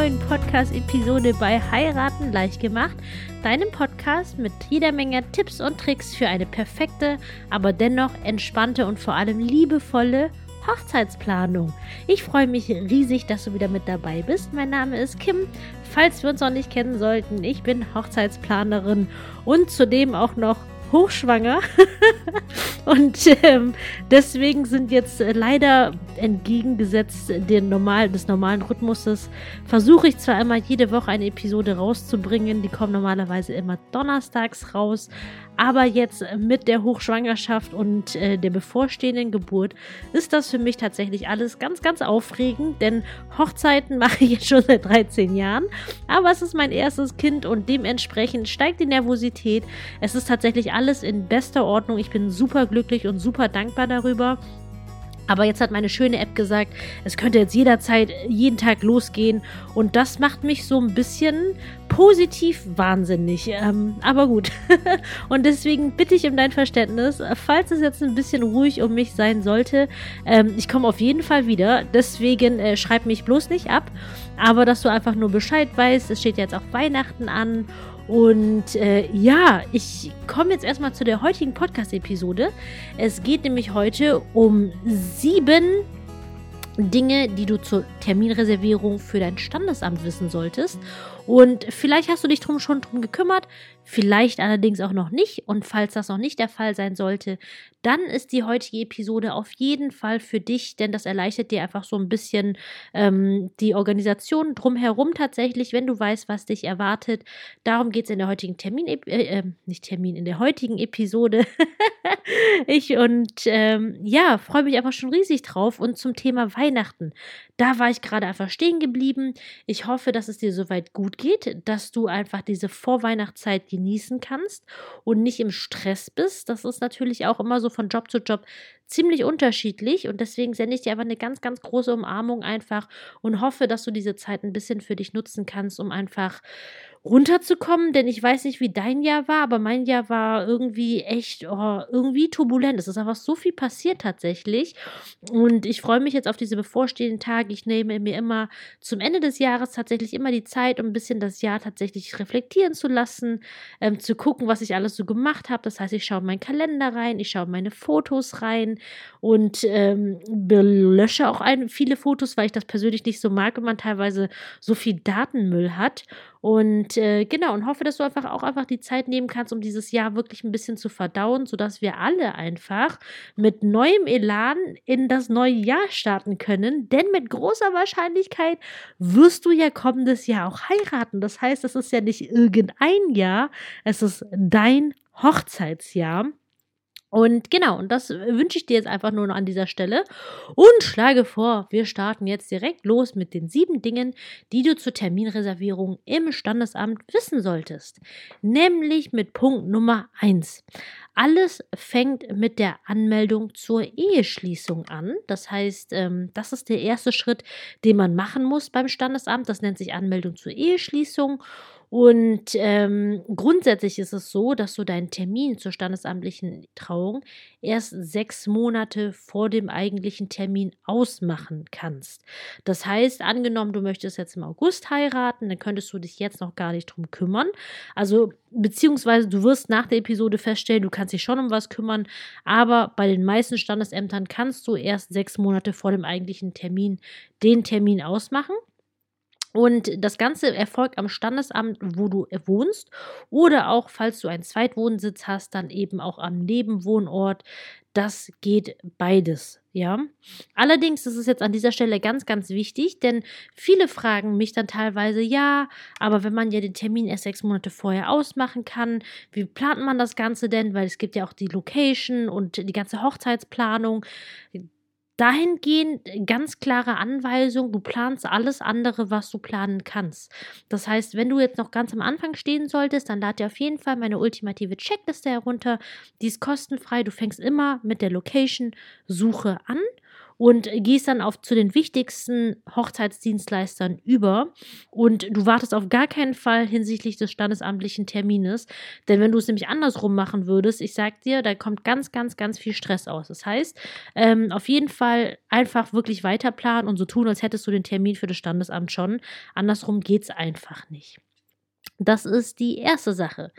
neuen Podcast-Episode bei Heiraten leicht gemacht, deinem Podcast mit jeder Menge Tipps und Tricks für eine perfekte, aber dennoch entspannte und vor allem liebevolle Hochzeitsplanung. Ich freue mich riesig, dass du wieder mit dabei bist. Mein Name ist Kim. Falls wir uns noch nicht kennen sollten, ich bin Hochzeitsplanerin und zudem auch noch hochschwanger. und ähm, deswegen sind jetzt äh, leider entgegengesetzt den normal, des normalen Rhythmuses, versuche ich zwar immer jede Woche eine Episode rauszubringen, die kommen normalerweise immer donnerstags raus, aber jetzt mit der Hochschwangerschaft und äh, der bevorstehenden Geburt ist das für mich tatsächlich alles ganz, ganz aufregend, denn Hochzeiten mache ich jetzt schon seit 13 Jahren, aber es ist mein erstes Kind und dementsprechend steigt die Nervosität. Es ist tatsächlich alles in bester Ordnung. Ich bin super glücklich und super dankbar darüber. Aber jetzt hat meine schöne App gesagt, es könnte jetzt jederzeit, jeden Tag losgehen. Und das macht mich so ein bisschen positiv wahnsinnig. Ähm, aber gut. und deswegen bitte ich um dein Verständnis, falls es jetzt ein bisschen ruhig um mich sein sollte, ähm, ich komme auf jeden Fall wieder. Deswegen äh, schreib mich bloß nicht ab. Aber dass du einfach nur Bescheid weißt, es steht jetzt auch Weihnachten an. Und äh, ja, ich komme jetzt erstmal zu der heutigen Podcast-Episode. Es geht nämlich heute um sieben Dinge, die du zur Terminreservierung für dein Standesamt wissen solltest. Und vielleicht hast du dich drum schon drum gekümmert, vielleicht allerdings auch noch nicht. Und falls das noch nicht der Fall sein sollte, dann ist die heutige Episode auf jeden Fall für dich, denn das erleichtert dir einfach so ein bisschen ähm, die Organisation drumherum tatsächlich, wenn du weißt, was dich erwartet. Darum geht es in der heutigen Termin, äh, äh, nicht Termin, in der heutigen Episode. ich und ähm, ja, freue mich einfach schon riesig drauf. Und zum Thema Weihnachten, da war ich gerade einfach stehen geblieben. Ich hoffe, dass es dir soweit gut geht, dass du einfach diese Vorweihnachtszeit genießen kannst und nicht im Stress bist. Das ist natürlich auch immer so von Job zu Job ziemlich unterschiedlich und deswegen sende ich dir einfach eine ganz, ganz große Umarmung einfach und hoffe, dass du diese Zeit ein bisschen für dich nutzen kannst, um einfach runterzukommen, denn ich weiß nicht, wie dein Jahr war, aber mein Jahr war irgendwie echt, oh, irgendwie turbulent. Es ist einfach so viel passiert tatsächlich. Und ich freue mich jetzt auf diese bevorstehenden Tage. Ich nehme mir immer zum Ende des Jahres tatsächlich immer die Zeit, um ein bisschen das Jahr tatsächlich reflektieren zu lassen, ähm, zu gucken, was ich alles so gemacht habe. Das heißt, ich schaue meinen Kalender rein, ich schaue meine Fotos rein und ähm, lösche auch ein, viele Fotos, weil ich das persönlich nicht so mag, wenn man teilweise so viel Datenmüll hat. Und äh, genau, und hoffe, dass du einfach auch einfach die Zeit nehmen kannst, um dieses Jahr wirklich ein bisschen zu verdauen, sodass wir alle einfach mit neuem Elan in das neue Jahr starten können. Denn mit großer Wahrscheinlichkeit wirst du ja kommendes Jahr auch heiraten. Das heißt, es ist ja nicht irgendein Jahr, es ist dein Hochzeitsjahr. Und genau, und das wünsche ich dir jetzt einfach nur noch an dieser Stelle und schlage vor, wir starten jetzt direkt los mit den sieben Dingen, die du zur Terminreservierung im Standesamt wissen solltest. Nämlich mit Punkt Nummer eins. Alles fängt mit der Anmeldung zur Eheschließung an. Das heißt, ähm, das ist der erste Schritt, den man machen muss beim Standesamt. Das nennt sich Anmeldung zur Eheschließung. Und ähm, grundsätzlich ist es so, dass du deinen Termin zur standesamtlichen Trauung erst sechs Monate vor dem eigentlichen Termin ausmachen kannst. Das heißt, angenommen, du möchtest jetzt im August heiraten, dann könntest du dich jetzt noch gar nicht drum kümmern. Also, beziehungsweise du wirst nach der Episode feststellen, du kannst dich schon um was kümmern, aber bei den meisten Standesämtern kannst du erst sechs Monate vor dem eigentlichen Termin den Termin ausmachen. Und das Ganze erfolgt am Standesamt, wo du wohnst, oder auch, falls du einen Zweitwohnsitz hast, dann eben auch am Nebenwohnort. Das geht beides, ja. Allerdings ist es jetzt an dieser Stelle ganz, ganz wichtig, denn viele fragen mich dann teilweise, ja, aber wenn man ja den Termin erst sechs Monate vorher ausmachen kann, wie plant man das Ganze denn? Weil es gibt ja auch die Location und die ganze Hochzeitsplanung dahingehend ganz klare Anweisung, du planst alles andere, was du planen kannst. Das heißt, wenn du jetzt noch ganz am Anfang stehen solltest, dann lad dir auf jeden Fall meine ultimative Checkliste herunter. Die ist kostenfrei. Du fängst immer mit der Location-Suche an und gehst dann auf zu den wichtigsten Hochzeitsdienstleistern über und du wartest auf gar keinen Fall hinsichtlich des standesamtlichen Termines, denn wenn du es nämlich andersrum machen würdest, ich sag dir, da kommt ganz, ganz, ganz viel Stress aus. Das heißt, ähm, auf jeden Fall einfach wirklich weiterplanen und so tun, als hättest du den Termin für das Standesamt schon. Andersrum geht es einfach nicht. Das ist die erste Sache.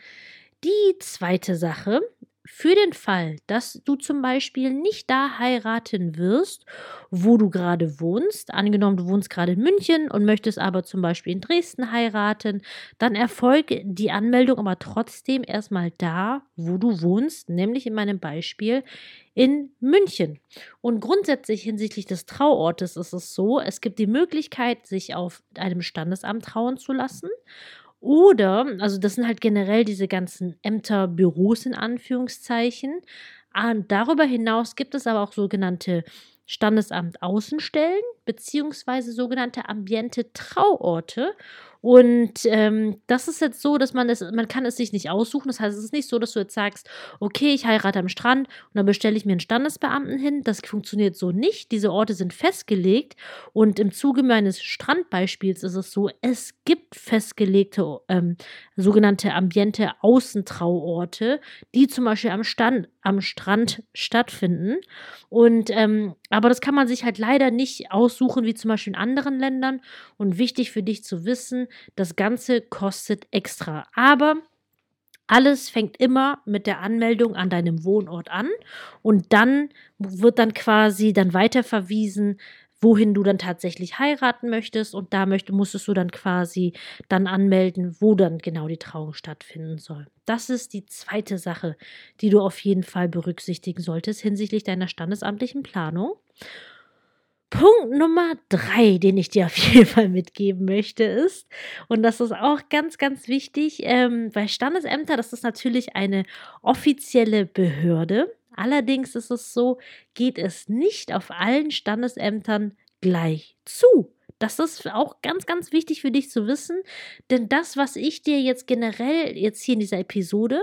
Die zweite Sache für den Fall, dass du zum Beispiel nicht da heiraten wirst, wo du gerade wohnst, angenommen du wohnst gerade in München und möchtest aber zum Beispiel in Dresden heiraten, dann erfolgt die Anmeldung aber trotzdem erstmal da, wo du wohnst, nämlich in meinem Beispiel in München. Und grundsätzlich hinsichtlich des Trauortes ist es so, es gibt die Möglichkeit, sich auf einem Standesamt trauen zu lassen oder, also das sind halt generell diese ganzen Ämter, Büros in Anführungszeichen. Und ah, darüber hinaus gibt es aber auch sogenannte Standesamt Außenstellen beziehungsweise sogenannte Ambiente Trauorte. Und ähm, das ist jetzt so, dass man es, man kann es sich nicht aussuchen. Das heißt, es ist nicht so, dass du jetzt sagst, okay, ich heirate am Strand und dann bestelle ich mir einen Standesbeamten hin. Das funktioniert so nicht. Diese Orte sind festgelegt. Und im Zuge meines Strandbeispiels ist es so, es gibt festgelegte ähm, sogenannte Ambiente Außentrauorte, die zum Beispiel am, Stand, am Strand stattfinden. Und ähm, aber das kann man sich halt leider nicht aussuchen, wie zum Beispiel in anderen Ländern. Und wichtig für dich zu wissen, das Ganze kostet extra. Aber alles fängt immer mit der Anmeldung an deinem Wohnort an und dann wird dann quasi dann weiterverwiesen, wohin du dann tatsächlich heiraten möchtest und da möchte, musstest du dann quasi dann anmelden, wo dann genau die Trauung stattfinden soll. Das ist die zweite Sache, die du auf jeden Fall berücksichtigen solltest hinsichtlich deiner standesamtlichen Planung. Punkt Nummer drei, den ich dir auf jeden Fall mitgeben möchte, ist, und das ist auch ganz, ganz wichtig, ähm, bei Standesämter, das ist natürlich eine offizielle Behörde. Allerdings ist es so, geht es nicht auf allen Standesämtern gleich zu. Das ist auch ganz, ganz wichtig für dich zu wissen, denn das, was ich dir jetzt generell jetzt hier in dieser Episode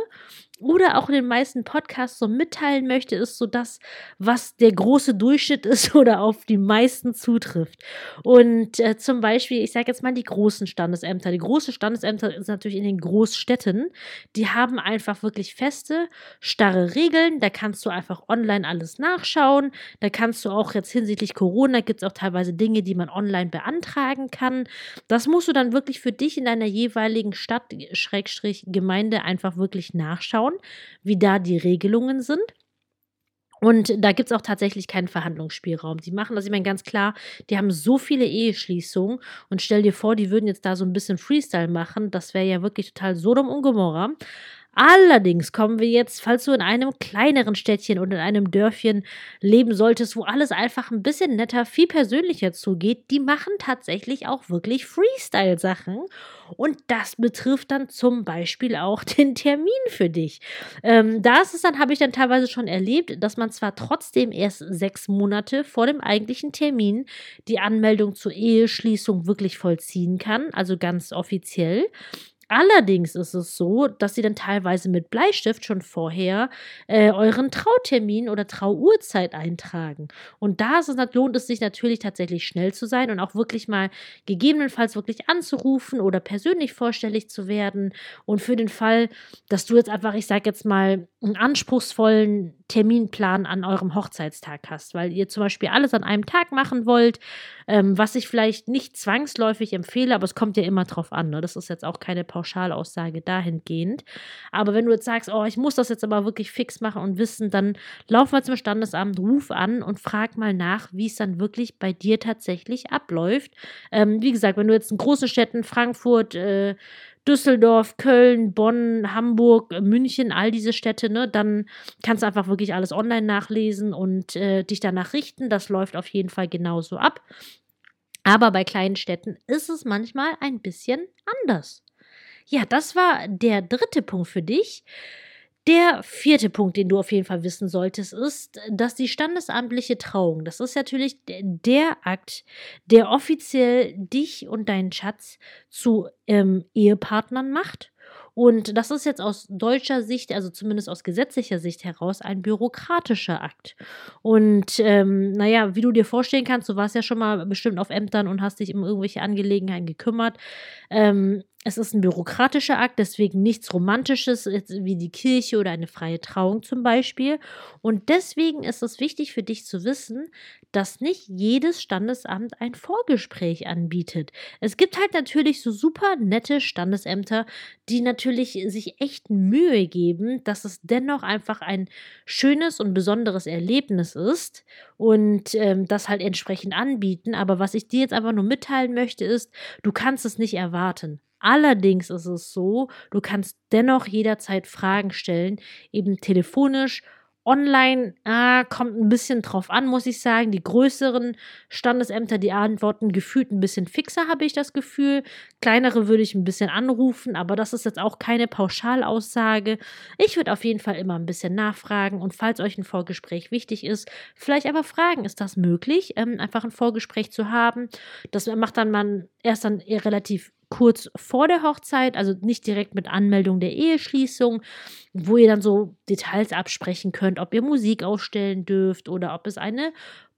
oder auch in den meisten Podcasts so mitteilen möchte, ist so das, was der große Durchschnitt ist oder auf die meisten zutrifft. Und äh, zum Beispiel, ich sage jetzt mal die großen Standesämter. Die großen Standesämter sind natürlich in den Großstädten. Die haben einfach wirklich feste, starre Regeln. Da kannst du einfach online alles nachschauen. Da kannst du auch jetzt hinsichtlich Corona gibt es auch teilweise Dinge, die man online beantragen kann. Das musst du dann wirklich für dich in deiner jeweiligen Stadt, Schrägstrich, Gemeinde einfach wirklich nachschauen schauen, wie da die Regelungen sind. Und da gibt es auch tatsächlich keinen Verhandlungsspielraum. Die machen das, ich meine, ganz klar, die haben so viele Eheschließungen und stell dir vor, die würden jetzt da so ein bisschen Freestyle machen. Das wäre ja wirklich total Sodom und Gomorra. Allerdings kommen wir jetzt, falls du in einem kleineren Städtchen oder in einem Dörfchen leben solltest, wo alles einfach ein bisschen netter, viel persönlicher zugeht, die machen tatsächlich auch wirklich Freestyle-Sachen. Und das betrifft dann zum Beispiel auch den Termin für dich. Ähm, da ist dann, habe ich dann teilweise schon erlebt, dass man zwar trotzdem erst sechs Monate vor dem eigentlichen Termin die Anmeldung zur Eheschließung wirklich vollziehen kann, also ganz offiziell. Allerdings ist es so, dass sie dann teilweise mit Bleistift schon vorher äh, euren Trautermin oder Trauurzeit eintragen. Und da es, lohnt es sich natürlich tatsächlich schnell zu sein und auch wirklich mal gegebenenfalls wirklich anzurufen oder persönlich vorstellig zu werden. Und für den Fall, dass du jetzt einfach, ich sage jetzt mal, einen anspruchsvollen Terminplan an eurem Hochzeitstag hast, weil ihr zum Beispiel alles an einem Tag machen wollt, ähm, was ich vielleicht nicht zwangsläufig empfehle, aber es kommt ja immer drauf an. Ne? Das ist jetzt auch keine Pauschalaussage dahingehend. Aber wenn du jetzt sagst, oh, ich muss das jetzt aber wirklich fix machen und wissen, dann lauf mal zum Standesamt, ruf an und frag mal nach, wie es dann wirklich bei dir tatsächlich abläuft. Ähm, wie gesagt, wenn du jetzt in großen Städten, Frankfurt, äh, Düsseldorf, Köln, Bonn, Hamburg, München, all diese Städte, ne, dann kannst du einfach wirklich alles online nachlesen und äh, dich danach richten. Das läuft auf jeden Fall genauso ab. Aber bei kleinen Städten ist es manchmal ein bisschen anders. Ja, das war der dritte Punkt für dich. Der vierte Punkt, den du auf jeden Fall wissen solltest, ist, dass die standesamtliche Trauung, das ist natürlich der Akt, der offiziell dich und deinen Schatz zu ähm, Ehepartnern macht Und das ist jetzt aus deutscher Sicht, also zumindest aus gesetzlicher Sicht heraus, ein bürokratischer Akt. Und ähm, naja, wie du dir vorstellen kannst, du warst ja schon mal bestimmt auf Ämtern und hast dich um irgendwelche Angelegenheiten gekümmert. Ähm, es ist ein bürokratischer Akt, deswegen nichts Romantisches wie die Kirche oder eine freie Trauung zum Beispiel. Und deswegen ist es wichtig für dich zu wissen, dass nicht jedes Standesamt ein Vorgespräch anbietet. Es gibt halt natürlich so super nette Standesämter, die natürlich sich echt Mühe geben, dass es dennoch einfach ein schönes und besonderes Erlebnis ist und ähm, das halt entsprechend anbieten. Aber was ich dir jetzt einfach nur mitteilen möchte, ist, du kannst es nicht erwarten. Allerdings ist es so, du kannst dennoch jederzeit Fragen stellen, eben telefonisch Online ah, kommt ein bisschen drauf an, muss ich sagen. Die größeren Standesämter, die antworten gefühlt ein bisschen fixer, habe ich das Gefühl. Kleinere würde ich ein bisschen anrufen, aber das ist jetzt auch keine Pauschalaussage. Ich würde auf jeden Fall immer ein bisschen nachfragen und falls euch ein Vorgespräch wichtig ist, vielleicht aber fragen, ist das möglich, ähm, einfach ein Vorgespräch zu haben? Das macht dann man erst dann relativ kurz vor der Hochzeit, also nicht direkt mit Anmeldung der Eheschließung, wo ihr dann so Details absprechen könnt, ob ihr Musik aufstellen dürft oder ob es eine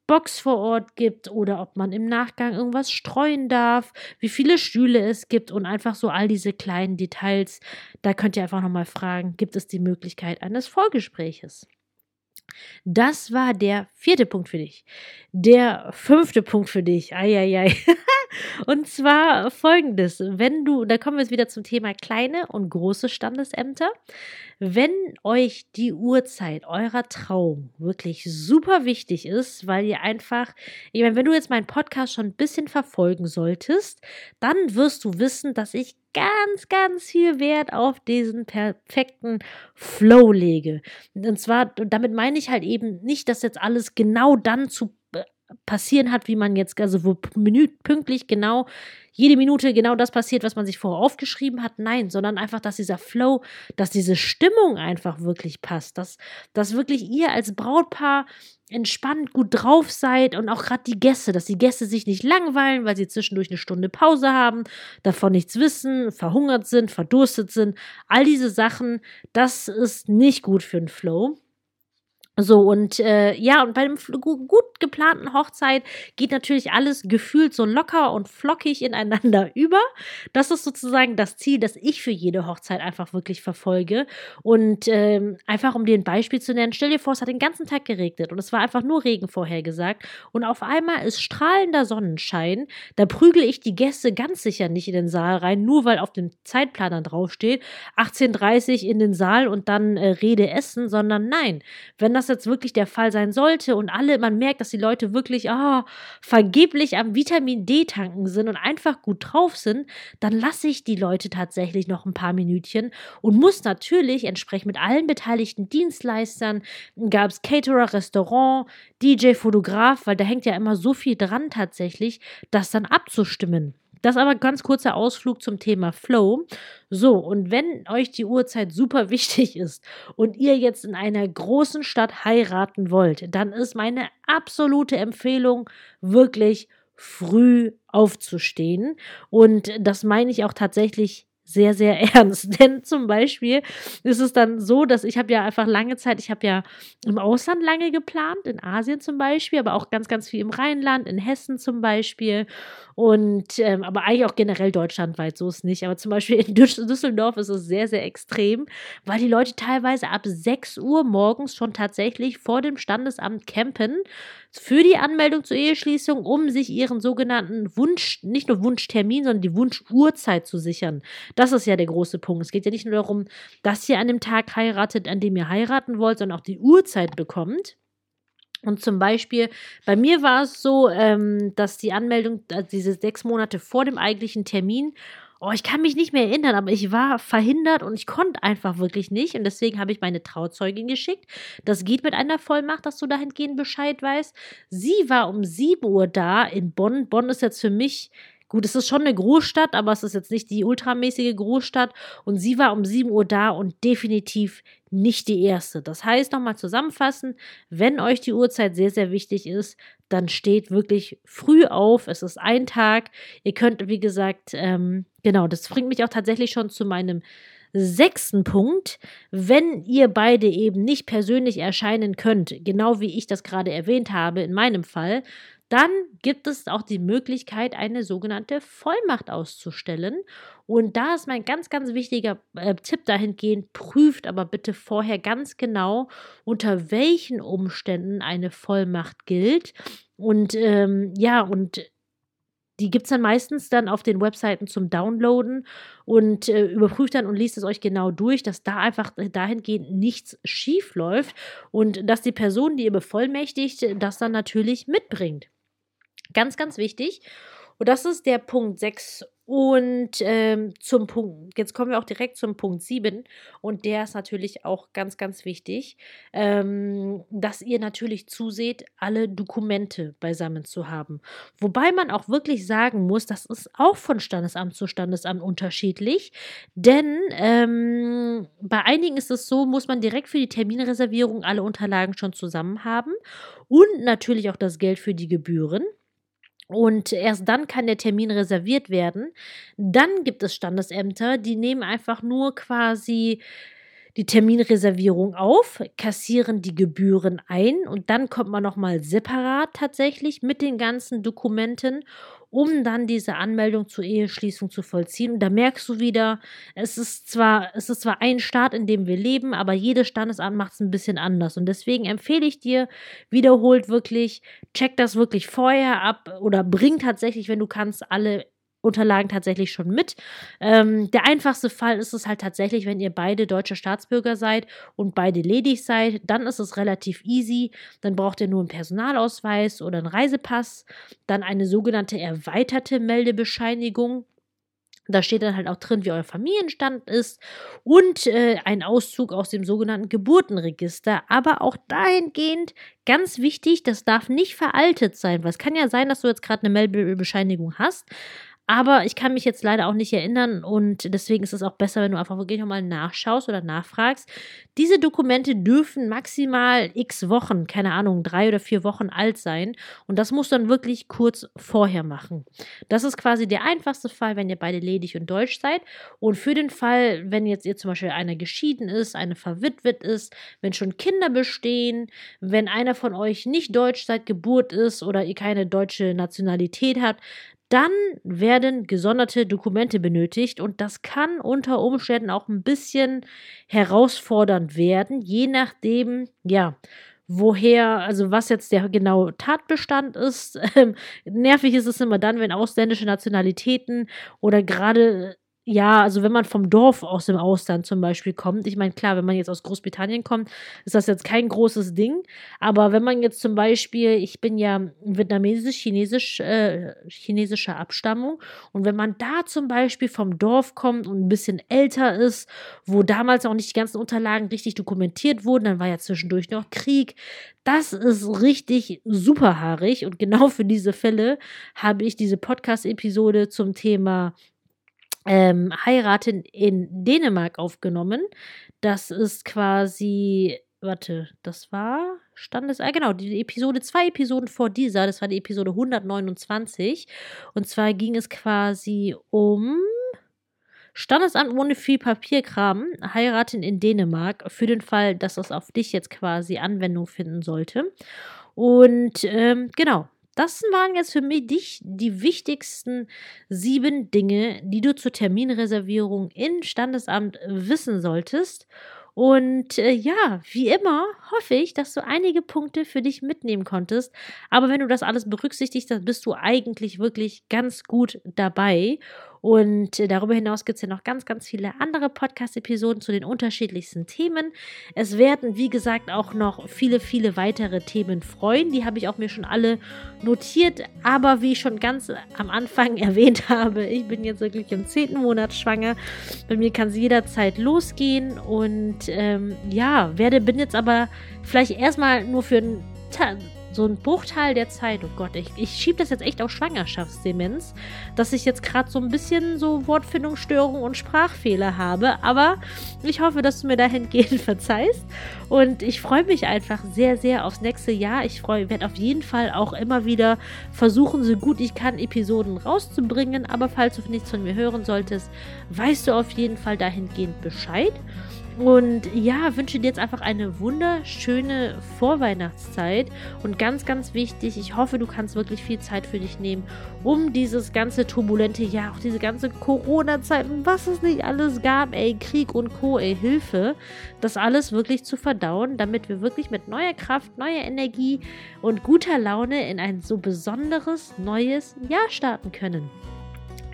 Box vor Ort gibt oder ob man im Nachgang irgendwas streuen darf, wie viele Stühle es gibt und einfach so all diese kleinen Details. Da könnt ihr einfach nochmal fragen, gibt es die Möglichkeit eines Vorgespräches? Das war der vierte Punkt für dich. Der fünfte Punkt für dich. Eieiei. Und zwar folgendes: Wenn du, da kommen wir jetzt wieder zum Thema kleine und große Standesämter. Wenn euch die Uhrzeit eurer Trauung wirklich super wichtig ist, weil ihr einfach, ich meine, wenn du jetzt meinen Podcast schon ein bisschen verfolgen solltest, dann wirst du wissen, dass ich ganz, ganz viel Wert auf diesen perfekten Flow lege. Und zwar, damit meine ich halt eben nicht, dass jetzt alles genau dann zu passieren hat, wie man jetzt, also wo pünktlich genau jede Minute genau das passiert, was man sich vorher aufgeschrieben hat. Nein, sondern einfach, dass dieser Flow, dass diese Stimmung einfach wirklich passt, dass, dass wirklich ihr als Brautpaar entspannt gut drauf seid und auch gerade die Gäste, dass die Gäste sich nicht langweilen, weil sie zwischendurch eine Stunde Pause haben, davon nichts wissen, verhungert sind, verdurstet sind. All diese Sachen, das ist nicht gut für den Flow. So, und äh, ja, und bei einem gut geplanten Hochzeit geht natürlich alles gefühlt so locker und flockig ineinander über. Das ist sozusagen das Ziel, das ich für jede Hochzeit einfach wirklich verfolge. Und ähm, einfach um dir ein Beispiel zu nennen, stell dir vor, es hat den ganzen Tag geregnet und es war einfach nur Regen vorhergesagt. Und auf einmal ist strahlender Sonnenschein. Da prügel ich die Gäste ganz sicher nicht in den Saal rein, nur weil auf dem Zeitplan dann draufsteht, 18.30 in den Saal und dann äh, Rede essen, sondern nein, wenn das jetzt wirklich der Fall sein sollte und alle, man merkt, dass die Leute wirklich oh, vergeblich am Vitamin D tanken sind und einfach gut drauf sind, dann lasse ich die Leute tatsächlich noch ein paar Minütchen und muss natürlich entsprechend mit allen beteiligten Dienstleistern, gab es Caterer, Restaurant, DJ, Fotograf, weil da hängt ja immer so viel dran tatsächlich, das dann abzustimmen. Das aber ganz kurzer Ausflug zum Thema Flow. So, und wenn euch die Uhrzeit super wichtig ist und ihr jetzt in einer großen Stadt heiraten wollt, dann ist meine absolute Empfehlung wirklich früh aufzustehen. Und das meine ich auch tatsächlich sehr, sehr ernst. Denn zum Beispiel ist es dann so, dass ich habe ja einfach lange Zeit, ich habe ja im Ausland lange geplant, in Asien zum Beispiel, aber auch ganz, ganz viel im Rheinland, in Hessen zum Beispiel. Und ähm, aber eigentlich auch generell deutschlandweit, so ist nicht. Aber zum Beispiel in Düsseldorf ist es sehr, sehr extrem, weil die Leute teilweise ab 6 Uhr morgens schon tatsächlich vor dem Standesamt campen für die Anmeldung zur Eheschließung, um sich ihren sogenannten Wunsch, nicht nur Wunschtermin, sondern die Wunschuhrzeit zu sichern. Das ist ja der große Punkt. Es geht ja nicht nur darum, dass ihr an dem Tag heiratet, an dem ihr heiraten wollt, sondern auch die Uhrzeit bekommt. Und zum Beispiel, bei mir war es so, ähm, dass die Anmeldung, also diese sechs Monate vor dem eigentlichen Termin, oh, ich kann mich nicht mehr erinnern, aber ich war verhindert und ich konnte einfach wirklich nicht. Und deswegen habe ich meine Trauzeugin geschickt. Das geht mit einer Vollmacht, dass du dahingehend Bescheid weißt. Sie war um 7 Uhr da in Bonn. Bonn ist jetzt für mich Gut, es ist schon eine Großstadt, aber es ist jetzt nicht die ultramäßige Großstadt. Und sie war um 7 Uhr da und definitiv nicht die erste. Das heißt, nochmal zusammenfassen, wenn euch die Uhrzeit sehr, sehr wichtig ist, dann steht wirklich früh auf. Es ist ein Tag. Ihr könnt, wie gesagt, ähm, genau, das bringt mich auch tatsächlich schon zu meinem sechsten Punkt, wenn ihr beide eben nicht persönlich erscheinen könnt, genau wie ich das gerade erwähnt habe in meinem Fall, dann gibt es auch die Möglichkeit, eine sogenannte Vollmacht auszustellen. Und da ist mein ganz, ganz wichtiger äh, Tipp dahingehend, prüft aber bitte vorher ganz genau, unter welchen Umständen eine Vollmacht gilt. Und ähm, ja, und die gibt es dann meistens dann auf den Webseiten zum Downloaden und äh, überprüft dann und liest es euch genau durch, dass da einfach dahingehend nichts schief läuft und dass die Person, die ihr bevollmächtigt, das dann natürlich mitbringt. Ganz, ganz wichtig. Und das ist der Punkt 6. Und ähm, zum Punkt, jetzt kommen wir auch direkt zum Punkt 7. Und der ist natürlich auch ganz, ganz wichtig, ähm, dass ihr natürlich zuseht, alle Dokumente beisammen zu haben. Wobei man auch wirklich sagen muss, das ist auch von Standesamt zu Standesamt unterschiedlich. Denn ähm, bei einigen ist es so, muss man direkt für die Terminreservierung alle Unterlagen schon zusammen haben. Und natürlich auch das Geld für die Gebühren. Und erst dann kann der Termin reserviert werden. Dann gibt es Standesämter, die nehmen einfach nur quasi die Terminreservierung auf, kassieren die Gebühren ein und dann kommt man nochmal separat tatsächlich mit den ganzen Dokumenten um dann diese Anmeldung zur Eheschließung zu vollziehen. Und da merkst du wieder, es ist zwar, es ist zwar ein Staat, in dem wir leben, aber jedes Standesamt macht es ein bisschen anders. Und deswegen empfehle ich dir wiederholt wirklich, check das wirklich vorher ab oder bring tatsächlich, wenn du kannst, alle Unterlagen tatsächlich schon mit. Ähm, der einfachste Fall ist es halt tatsächlich, wenn ihr beide deutsche Staatsbürger seid und beide ledig seid, dann ist es relativ easy. Dann braucht ihr nur einen Personalausweis oder einen Reisepass, dann eine sogenannte erweiterte Meldebescheinigung. Da steht dann halt auch drin, wie euer Familienstand ist und äh, ein Auszug aus dem sogenannten Geburtenregister. Aber auch dahingehend ganz wichtig, das darf nicht veraltet sein, weil es kann ja sein, dass du jetzt gerade eine Meldebescheinigung hast, aber ich kann mich jetzt leider auch nicht erinnern und deswegen ist es auch besser, wenn du einfach wirklich nochmal nachschaust oder nachfragst. Diese Dokumente dürfen maximal x Wochen, keine Ahnung, drei oder vier Wochen alt sein und das muss dann wirklich kurz vorher machen. Das ist quasi der einfachste Fall, wenn ihr beide ledig und deutsch seid. Und für den Fall, wenn jetzt ihr zum Beispiel einer geschieden ist, eine verwitwet ist, wenn schon Kinder bestehen, wenn einer von euch nicht deutsch seit Geburt ist oder ihr keine deutsche Nationalität habt, dann werden gesonderte Dokumente benötigt und das kann unter Umständen auch ein bisschen herausfordernd werden, je nachdem, ja, woher, also was jetzt der genaue Tatbestand ist. Ähm, nervig ist es immer dann, wenn ausländische Nationalitäten oder gerade ja, also wenn man vom Dorf aus dem Ausland zum Beispiel kommt, ich meine, klar, wenn man jetzt aus Großbritannien kommt, ist das jetzt kein großes Ding. Aber wenn man jetzt zum Beispiel, ich bin ja vietnamesisch, chinesisch, äh, chinesischer Abstammung, und wenn man da zum Beispiel vom Dorf kommt und ein bisschen älter ist, wo damals auch nicht die ganzen Unterlagen richtig dokumentiert wurden, dann war ja zwischendurch noch Krieg. Das ist richtig superhaarig und genau für diese Fälle habe ich diese Podcast-Episode zum Thema ähm, Heiraten in Dänemark aufgenommen. Das ist quasi, warte, das war Standes, ah, genau, die Episode, zwei Episoden vor dieser, das war die Episode 129. Und zwar ging es quasi um Standesamt ohne viel Papierkram, heiraten in Dänemark, für den Fall, dass das auf dich jetzt quasi Anwendung finden sollte. Und ähm, genau, das waren jetzt für mich die wichtigsten sieben Dinge, die du zur Terminreservierung in Standesamt wissen solltest. Und äh, ja, wie immer hoffe ich, dass du einige Punkte für dich mitnehmen konntest. Aber wenn du das alles berücksichtigst, dann bist du eigentlich wirklich ganz gut dabei. Und äh, darüber hinaus gibt es ja noch ganz, ganz viele andere Podcast-Episoden zu den unterschiedlichsten Themen. Es werden, wie gesagt, auch noch viele, viele weitere Themen freuen. Die habe ich auch mir schon alle notiert. Aber wie ich schon ganz am Anfang erwähnt habe, ich bin jetzt wirklich im zehnten Monat schwanger. Bei mir kann es jederzeit losgehen. Und ähm, ja, werde, bin jetzt aber vielleicht erstmal nur für ein so ein Bruchteil der Zeit, oh Gott, ich, ich schiebe das jetzt echt auf Schwangerschaftsdemenz, dass ich jetzt gerade so ein bisschen so Wortfindungsstörungen und Sprachfehler habe. Aber ich hoffe, dass du mir dahingehend verzeihst. Und ich freue mich einfach sehr, sehr aufs nächste Jahr. Ich werde auf jeden Fall auch immer wieder versuchen, so gut ich kann, Episoden rauszubringen. Aber falls du nichts von mir hören solltest, weißt du auf jeden Fall dahingehend Bescheid. Und ja, wünsche dir jetzt einfach eine wunderschöne Vorweihnachtszeit. Und ganz, ganz wichtig, ich hoffe, du kannst wirklich viel Zeit für dich nehmen, um dieses ganze turbulente Jahr, auch diese ganze Corona-Zeit was es nicht alles gab, ey, Krieg und Co., ey, Hilfe, das alles wirklich zu verdauen, damit wir wirklich mit neuer Kraft, neuer Energie und guter Laune in ein so besonderes neues Jahr starten können.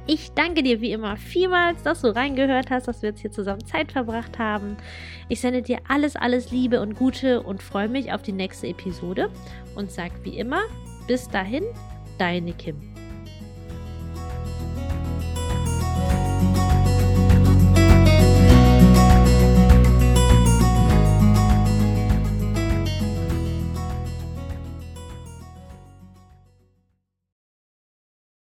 Ich danke dir wie immer vielmals, dass du reingehört hast, dass wir jetzt hier zusammen Zeit verbracht haben. Ich sende dir alles, alles Liebe und Gute und freue mich auf die nächste Episode und sag wie immer, bis dahin, deine Kim.